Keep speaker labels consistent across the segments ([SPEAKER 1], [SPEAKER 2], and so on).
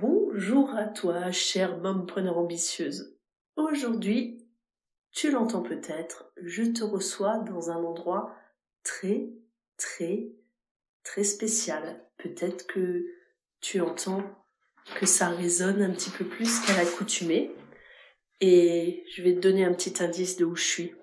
[SPEAKER 1] Bonjour à toi, chère mompreneur ambitieuse. Aujourd'hui, tu l'entends peut-être, je te reçois dans un endroit très, très, très spécial. Peut-être que tu entends que ça résonne un petit peu plus qu'à l'accoutumée. Et je vais te donner un petit indice de où je suis.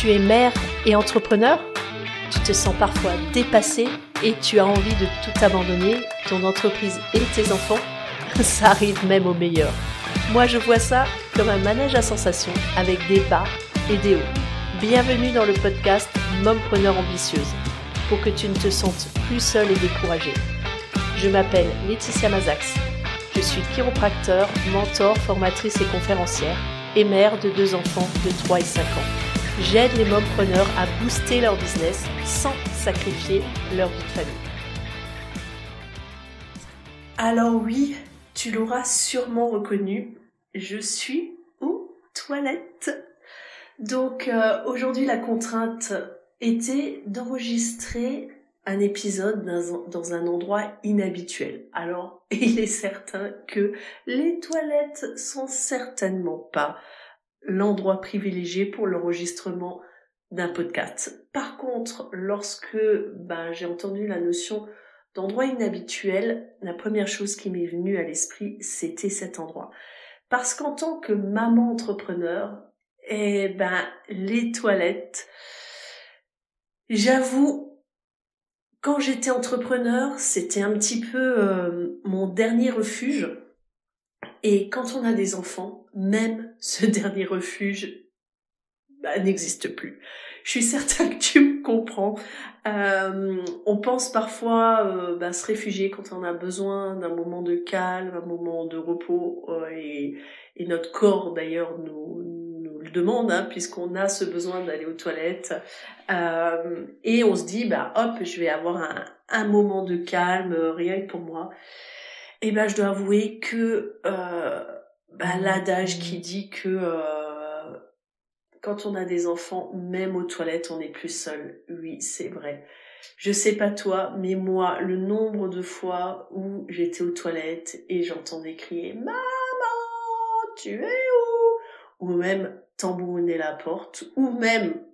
[SPEAKER 1] Tu es mère et entrepreneur Tu te sens parfois dépassé et tu as envie de tout abandonner, ton entreprise et tes enfants Ça arrive même au meilleur. Moi je vois ça comme un manège à sensations avec des bas et des hauts. Bienvenue dans le podcast Mompreneur ambitieuse pour que tu ne te sentes plus seule et découragée. Je m'appelle Laetitia Mazax. Je suis chiropracteur, mentor, formatrice et conférencière et mère de deux enfants de 3 et 5 ans j'aide les mompreneurs à booster leur business sans sacrifier leur vie de famille. Alors oui, tu l'auras sûrement reconnu, je suis aux toilettes. Donc euh, aujourd'hui la contrainte était d'enregistrer un épisode dans un endroit inhabituel. Alors il est certain que les toilettes sont certainement pas l'endroit privilégié pour l'enregistrement d'un podcast. Par contre, lorsque ben, j'ai entendu la notion d'endroit inhabituel, la première chose qui m'est venue à l'esprit, c'était cet endroit. Parce qu'en tant que maman entrepreneur, eh ben, les toilettes, j'avoue, quand j'étais entrepreneur, c'était un petit peu euh, mon dernier refuge et quand on a des enfants, même ce dernier refuge bah, n'existe plus. Je suis certaine que tu me comprends. Euh, on pense parfois euh, bah, se réfugier quand on a besoin d'un moment de calme, un moment de repos, euh, et, et, notre corps d'ailleurs nous, le demande, hein, puisqu'on a ce besoin d'aller aux toilettes. Et on se dit, bah hop, je vais avoir un, moment de calme, rien pour moi. Eh ben, je dois avouer que bah, l'adage qui dit que euh, quand on a des enfants, même aux toilettes, on n'est plus seul. Oui, c'est vrai. Je sais pas toi, mais moi, le nombre de fois où j'étais aux toilettes et j'entendais crier Maman, tu es où? Ou même tambouronner la porte, ou même,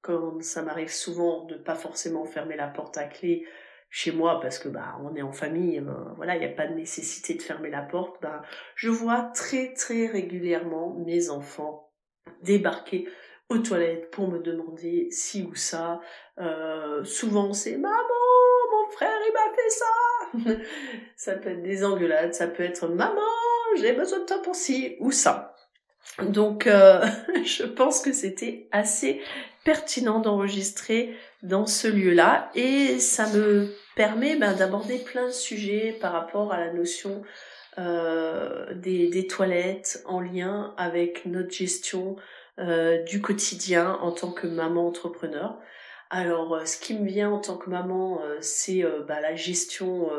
[SPEAKER 1] comme ça m'arrive souvent de pas forcément fermer la porte à clé, chez moi parce que bah on est en famille, euh, voilà, il n'y a pas de nécessité de fermer la porte, bah je vois très très régulièrement mes enfants débarquer aux toilettes pour me demander si ou ça. Euh, souvent c'est maman, mon frère il m'a fait ça. ça peut être des engueulades, ça peut être maman, j'ai besoin de toi pour ci ou ça. Donc euh, je pense que c'était assez pertinent d'enregistrer dans ce lieu-là et ça me permet ben, d'aborder plein de sujets par rapport à la notion euh, des, des, toilettes en lien avec notre gestion euh, du quotidien en tant que maman entrepreneur. Alors, euh, ce qui me vient en tant que maman, euh, c'est euh, bah, la gestion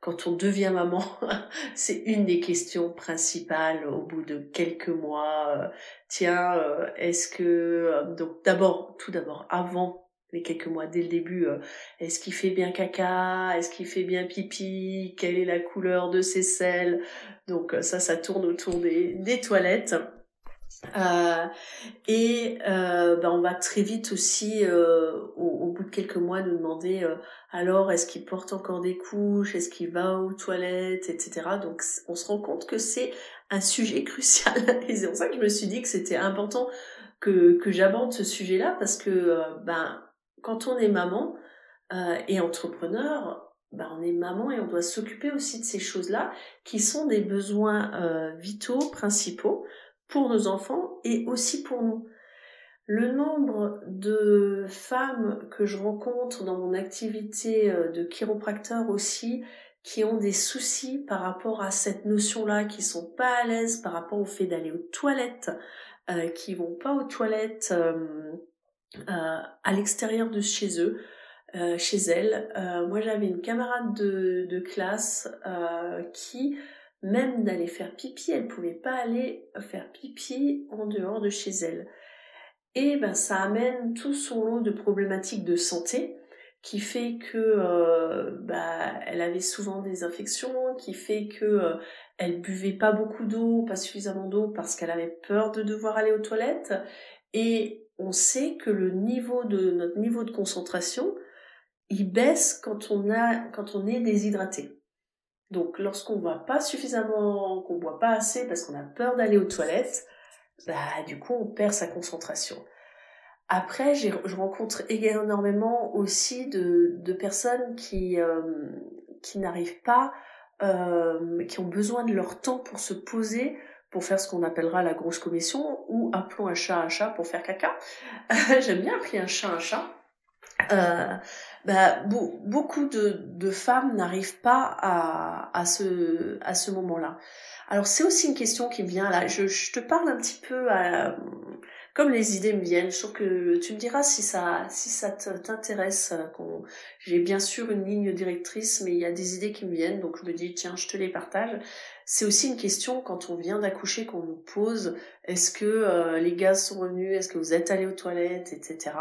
[SPEAKER 1] quand on devient maman. c'est une des questions principales au bout de quelques mois. tiens, est-ce que donc d'abord, tout d'abord, avant les quelques mois dès le début, euh, est-ce qu'il fait bien caca, est-ce qu'il fait bien pipi, quelle est la couleur de ses selles, donc euh, ça, ça tourne autour des, des toilettes. Euh, et euh, ben on va très vite aussi, au, au, bout de quelques mois, nous demander alors est-ce qu'il porte encore des couches, est-ce qu'il va aux toilettes, etc. Donc on se rend compte que c'est un sujet crucial. Et c'est pour ça que je me suis dit que c'était important que, que j'aborde ce sujet-là parce que ben quand on est maman euh, et entrepreneur, ben on est maman et on doit s'occuper aussi de ces choses-là qui sont des besoins euh, vitaux, principaux pour nos enfants et aussi pour nous. Le nombre de femmes que je rencontre dans mon activité euh, de chiropracteur aussi qui ont des soucis par rapport à cette notion-là, qui sont pas à l'aise par rapport au fait d'aller aux toilettes, euh, qui vont pas aux toilettes euh, à l'extérieur de chez eux, euh, chez elles. Euh, moi, j'avais une camarade de, de classe qui même d'aller faire pipi, elle pouvait pas aller faire pipi en dehors de chez elle. Et ben ça amène tout son lot de problématiques de santé qui fait que euh, bah, elle avait souvent des infections, qui fait que euh, elle buvait pas beaucoup d'eau, pas suffisamment d'eau parce qu'elle avait peur de devoir aller aux toilettes. Et on sait que le niveau de notre niveau de concentration, il baisse quand on a quand on est déshydraté. Donc lorsqu'on voit pas suffisamment, qu'on boit pas assez parce qu'on a peur d'aller aux toilettes, bah du coup on perd sa concentration. Après, je rencontre énormément aussi de, de personnes qui, euh, qui n'arrivent pas, euh, qui ont besoin de leur temps pour se poser, pour faire ce qu'on appellera la grosse commission, ou appelons un chat un chat pour faire caca. J'aime bien appeler un chat un chat. Euh, bah, beaucoup de, femmes n'arrivent pas à, ce, moment-là. Alors c'est aussi une question qui me vient là. Je, te parle un petit peu à, comme les idées me viennent. Je trouve que tu me diras si ça, si ça t'intéresse. Euh, j'ai bien sûr une ligne directrice, mais il y a des idées qui me viennent, donc je me dis tiens, je te les partage. C'est aussi une question quand on vient d'accoucher qu'on nous pose. Est-ce que euh, les gaz sont revenus Est-ce que vous êtes allé aux toilettes, etc.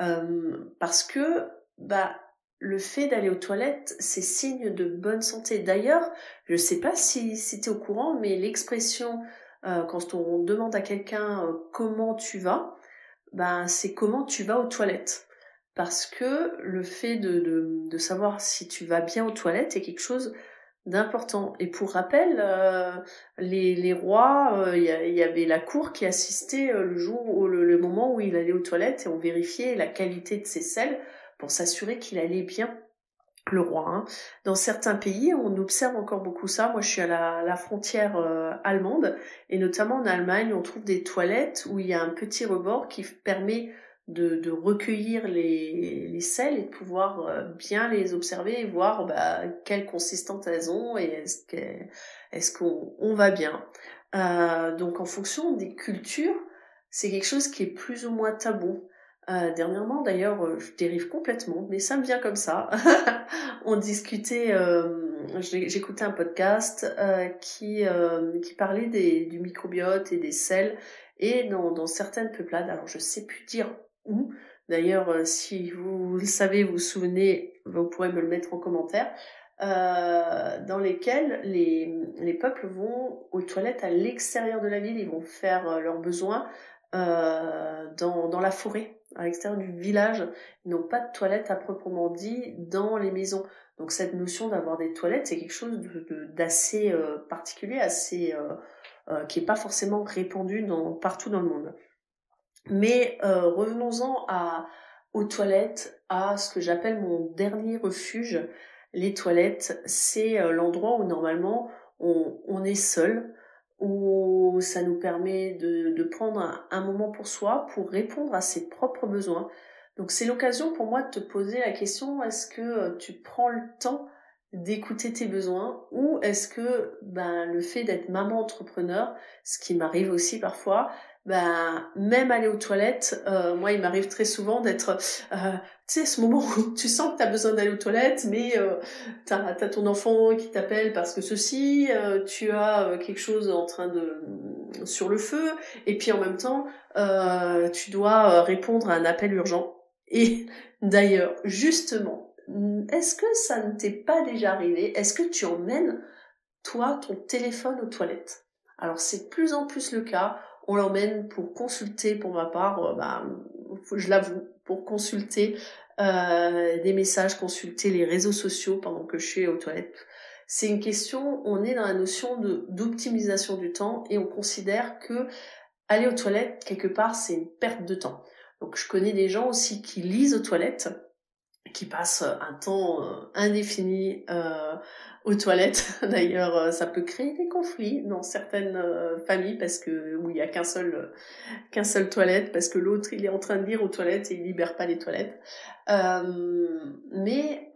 [SPEAKER 1] Euh, parce que bah le fait d'aller aux toilettes, c'est signe de bonne santé. D'ailleurs, je sais pas si, si au courant, mais l'expression euh, quand on demande à quelqu'un euh, comment tu vas, ben c'est comment tu vas aux toilettes. Parce que le fait de, de, savoir si tu vas bien aux toilettes est quelque chose d'important. Et pour rappel, euh, les, rois, il y, avait la cour qui assistait le jour, ou le, le, moment où il allait aux toilettes et on vérifiait la qualité de ses selles pour s'assurer qu'il allait bien le roi. Hein. Dans certains pays, on observe encore beaucoup ça. Moi, je suis à la, frontière euh, allemande et notamment en Allemagne, on trouve des toilettes où il y a un petit rebord qui permet de, recueillir les, les selles et de pouvoir euh, bien les observer et voir bah, quelle consistance elles ont et est-ce qu'on on va bien. Euh, donc, en fonction des cultures, c'est quelque chose qui est plus ou moins tabou. Euh, dernièrement, d'ailleurs, euh, je dérive complètement, mais ça me vient comme ça. on discutait, euh, j'écoutais un podcast euh, qui, euh, qui parlait des, du microbiote et des sels, et dans, dans certaines peuplades, alors je sais plus dire où, d'ailleurs, si vous le savez, vous vous souvenez, vous pourrez me le mettre en commentaire, dans lesquels les, les peuples vont aux toilettes à l'extérieur de la ville, ils vont faire leurs besoins dans, dans la forêt à l'extérieur du village, ils n'ont pas de toilettes à proprement dit dans les maisons. Donc cette notion d'avoir des toilettes, c'est quelque chose d'assez euh, particulier, assez euh, euh, qui est pas forcément répandu partout dans le monde. Mais revenons-en aux toilettes, à ce que j'appelle mon dernier refuge. Les toilettes, c'est l'endroit où normalement on est seul, où ça nous permet de, prendre un, moment pour soi, pour répondre à ses propres besoins. Donc c'est l'occasion pour moi de te poser la question, est-ce que euh, tu prends le temps d'écouter tes besoins ou est-ce que ben, le fait d'être maman entrepreneur, ce qui m'arrive aussi parfois, ben même aller aux toilettes, euh, moi il m'arrive très souvent d'être, euh, tu sais, ce moment où tu sens que tu besoin d'aller aux toilettes, mais euh, tu as, ton enfant qui t'appelle parce que ceci, euh, tu as quelque chose en train de sur le feu, et puis en même temps, tu dois répondre à un appel urgent. Et d'ailleurs, justement, est-ce que ça ne t'est pas déjà arrivé Est-ce que tu emmènes toi ton téléphone aux toilettes? Alors c'est de plus en plus le cas l'emmène pour consulter, pour ma part, euh, bah, je l'avoue, pour consulter euh, des messages, consulter les réseaux sociaux pendant que je suis aux toilettes. C'est une question, on est dans la notion d'optimisation du temps et on considère que aller aux toilettes quelque part c'est une perte de temps. Donc je connais des gens aussi qui lisent aux toilettes, qui passent un temps euh, indéfini euh, aux toilettes. D'ailleurs, euh, ça peut créer des conflits dans certaines euh, familles parce que où il y a qu'un seul euh, qu'un seul toilette parce que l'autre il est en train de lire aux toilettes et il libère pas les toilettes. mais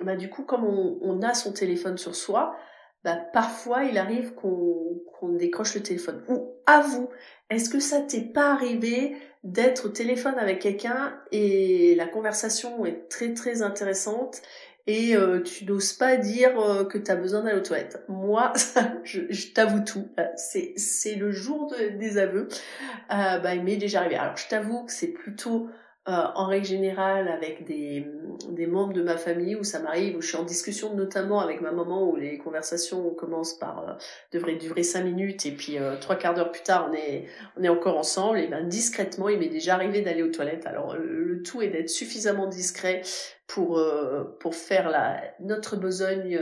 [SPEAKER 1] bah, du coup, comme on, a son téléphone sur soi, bah, parfois il arrive qu'on décroche le téléphone. Ou à vous, est-ce que ça t'est pas arrivé d'être au téléphone avec quelqu'un et la conversation est très très intéressante et euh, tu n'oses pas dire euh, que tu as besoin d'aller aux toilettes? Moi, je, t'avoue tout. Euh, c'est, c'est le jour des aveux. bah, il m'est déjà arrivé. Alors, je t'avoue que c'est plutôt euh, en règle générale avec des, des, membres de ma famille où ça m'arrive, où je suis en discussion notamment avec ma maman, où les conversations commencent par euh, devraient durer cinq minutes et puis euh, trois quarts d'heure plus tard on est on est encore ensemble et ben discrètement il m'est déjà arrivé d'aller aux toilettes. Alors le, tout est d'être suffisamment discret pour pour faire la notre besogne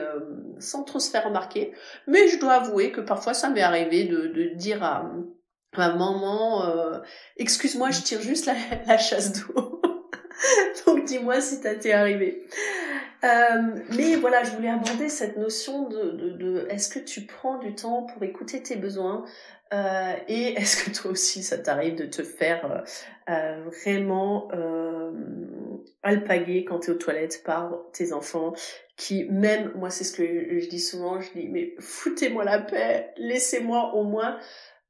[SPEAKER 1] sans trop se faire remarquer. Mais je dois avouer que parfois ça m'est arrivé de, de dire à ma maman, euh, excuse-moi, je tire juste la, chasse d'eau. Donc dis-moi si ça t'est arrivé. Euh, mais voilà, je voulais aborder cette notion de, de, de est-ce que tu prends du temps pour écouter tes besoins euh, et est-ce que toi aussi ça t'arrive de te faire euh, vraiment euh, alpaguer quand tu es aux toilettes par tes enfants qui même, moi c'est ce que je dis souvent, je dis mais foutez-moi la paix, laissez-moi au moins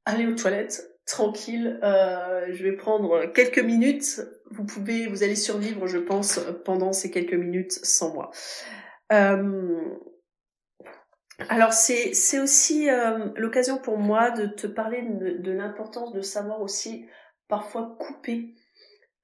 [SPEAKER 1] aller aux toilettes tranquille. Euh, je vais prendre quelques minutes. Vous pouvez, vous allez survivre, je pense, pendant ces quelques minutes sans moi. Euh, alors c'est c'est aussi euh, l'occasion pour moi de te parler de, l'importance de savoir aussi parfois couper.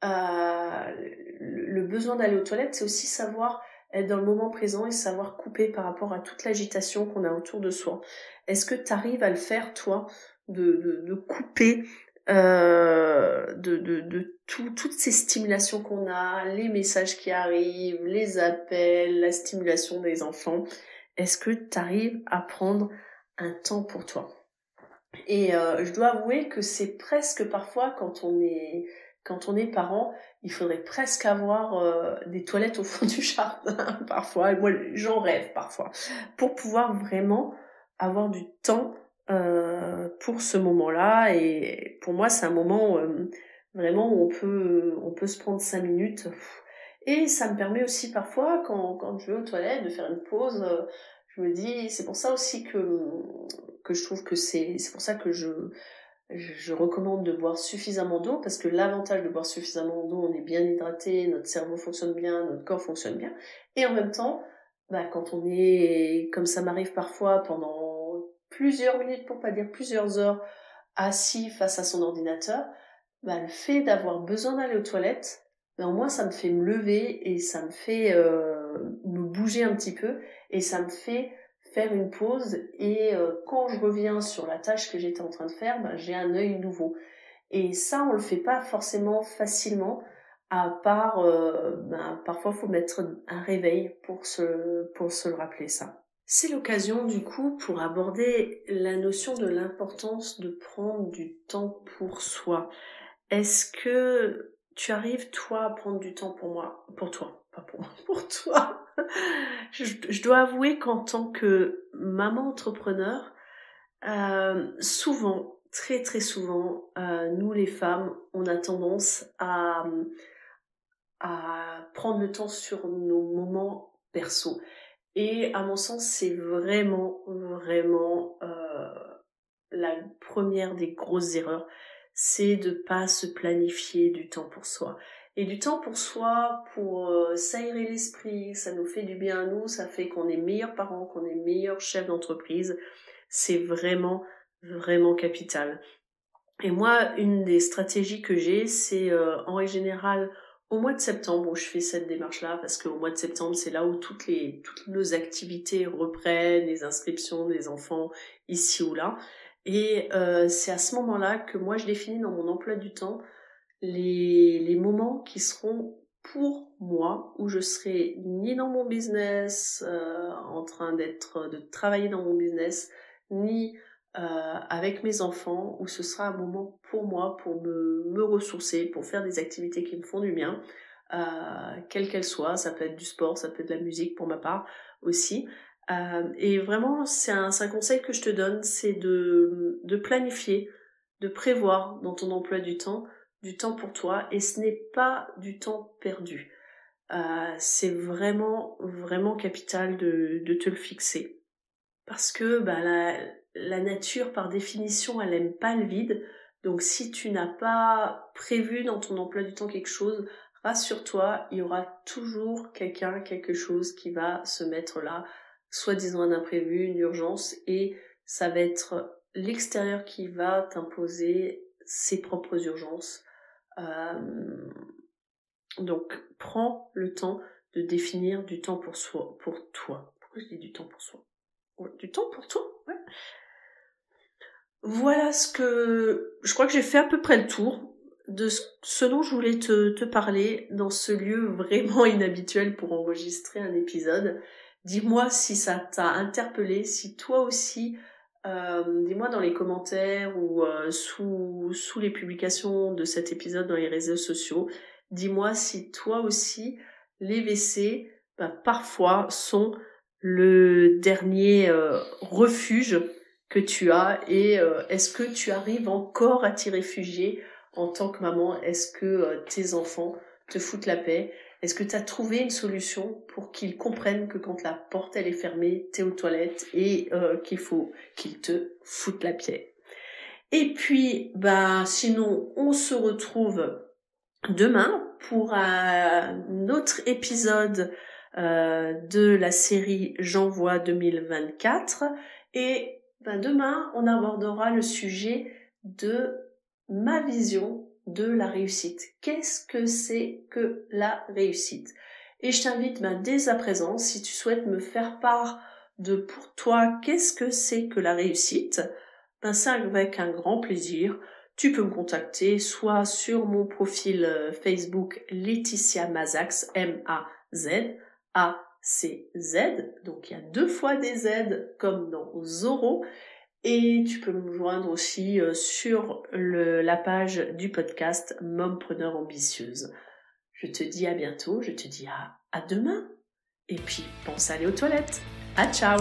[SPEAKER 1] Le besoin d'aller aux toilettes, c'est aussi savoir être dans le moment présent et savoir couper par rapport à toute l'agitation qu'on a autour de soi. Est-ce que tu arrives à le faire toi de, de, couper euh, de, de, de tout, toutes ces stimulations qu'on a, les messages qui arrivent, les appels, la stimulation des enfants. Est-ce que tu arrives à prendre un temps pour toi? Et euh, je dois avouer que c'est presque parfois quand on est quand on est parent, il faudrait presque avoir euh, des toilettes au fond du jardin parfois. Moi, j'en rêve parfois pour pouvoir vraiment avoir du temps euh, pour ce moment-là. Et pour moi, c'est un moment euh, vraiment où on peut, on peut se prendre cinq minutes. Et ça me permet aussi parfois, quand, quand je vais aux toilettes, de faire une pause. Euh, je me dis, c'est pour ça aussi que, que je trouve que c'est, c'est pour ça que je, je recommande de boire suffisamment d'eau parce que l'avantage de boire suffisamment d'eau, on est bien hydraté, notre cerveau fonctionne bien, notre corps fonctionne bien. Et en même temps, bah, quand on est, comme ça m'arrive parfois pendant plusieurs minutes, pour pas dire plusieurs heures, assis face à son ordinateur, bah, le fait d'avoir besoin d'aller aux toilettes, ben, au moins ça me fait me lever et ça me fait euh, me bouger un petit peu et ça me fait faire une pause et euh, quand je reviens sur la tâche que j'étais en train de faire, ben, j'ai un œil nouveau. Et ça, on le fait pas forcément facilement, à part, euh, ben, parfois faut mettre un réveil pour se, pour se le rappeler ça. C'est l'occasion du coup pour aborder la notion de l'importance de prendre du temps pour soi. Est-ce que tu arrives toi à prendre du temps pour moi, pour toi, pas pour moi, pour toi? Je, dois avouer qu'en tant que maman entrepreneur, euh, souvent, très très souvent, euh, nous les femmes, on a tendance à, à prendre le temps sur nos moments perso. Et à mon sens, c'est vraiment, vraiment euh, la première des grosses erreurs, c'est de pas se planifier du temps pour soi. Et du temps pour soi, pour euh, s'aérer l'esprit, ça nous fait du bien à nous, ça fait qu'on est meilleurs parents, qu'on est meilleurs chefs d'entreprise. C'est vraiment, vraiment capital. Et moi, une des stratégies que j'ai, c'est euh, en général au mois de septembre où je fais cette démarche-là, parce qu'au mois de septembre, c'est là où toutes les toutes nos activités reprennent, les inscriptions des enfants ici ou là. Et euh, c'est à ce moment-là que moi je définis dans mon emploi du temps les, les moments qui seront pour moi, où je serai ni dans mon business, euh, en train d'être, de travailler dans mon business, ni euh, avec mes enfants, où ce sera un moment pour moi, pour me, me ressourcer, pour faire des activités qui me font du bien, euh, quelles qu'elles soient. Ça peut être du sport, ça peut être de la musique pour ma part aussi. Euh, et vraiment, c'est un, un, conseil que je te donne, c'est de, de planifier, de prévoir dans ton emploi du temps, du temps pour toi, et ce n'est pas du temps perdu. Euh, c'est vraiment, vraiment capital de, de te le fixer. Parce que bah, la, la nature, par définition, elle aime pas le vide. Donc si tu n'as pas prévu dans ton emploi du temps quelque chose, rassure-toi, il y aura toujours quelqu'un, quelque chose qui va se mettre là, soit disons un imprévu, une urgence, et ça va être l'extérieur qui va t'imposer ses propres urgences. Euh, donc, prends le temps de définir du temps pour soi, pour toi. Pourquoi je dis du temps pour soi? Du temps pour toi. Voilà ce que je crois que j'ai fait à peu près le tour de ce dont je voulais te, parler dans ce lieu vraiment inhabituel pour enregistrer un épisode. Dis-moi si ça t'a interpellé, si toi aussi euh, dis-moi dans les commentaires ou euh, sous, sous les publications de cet épisode dans les réseaux sociaux, dis-moi si toi aussi les WC bah, parfois sont le dernier euh, refuge que tu as et est-ce que tu arrives encore à t'y réfugier en tant que maman? Est-ce que tes enfants te foutent la paix? Est-ce que tu as trouvé une solution pour qu'ils comprennent que quand la porte elle est fermée, t'es aux toilettes et euh, qu'il faut qu'ils te foutent la pied Et puis, bah sinon, on se retrouve demain pour un autre épisode euh, de la série J'envoie 2024. Et ben, demain, on abordera le sujet de ma vision de la réussite. Qu'est-ce que c'est que la réussite? Et je t'invite ben, dès à présent, si tu souhaites me faire part de pour toi qu'est-ce que c'est que la réussite, ben ça avec un grand plaisir. Tu peux me contacter soit sur mon profil euh, Facebook Laetitia Mazax, M-A-Z, A-C-Z, donc il y a deux fois des Z comme dans Zoro, et tu peux me joindre aussi euh, sur la page du podcast Mompreneur ambitieuse. Je te dis à bientôt, je te dis à, à demain. Et puis, pense à aller aux toilettes. À ciao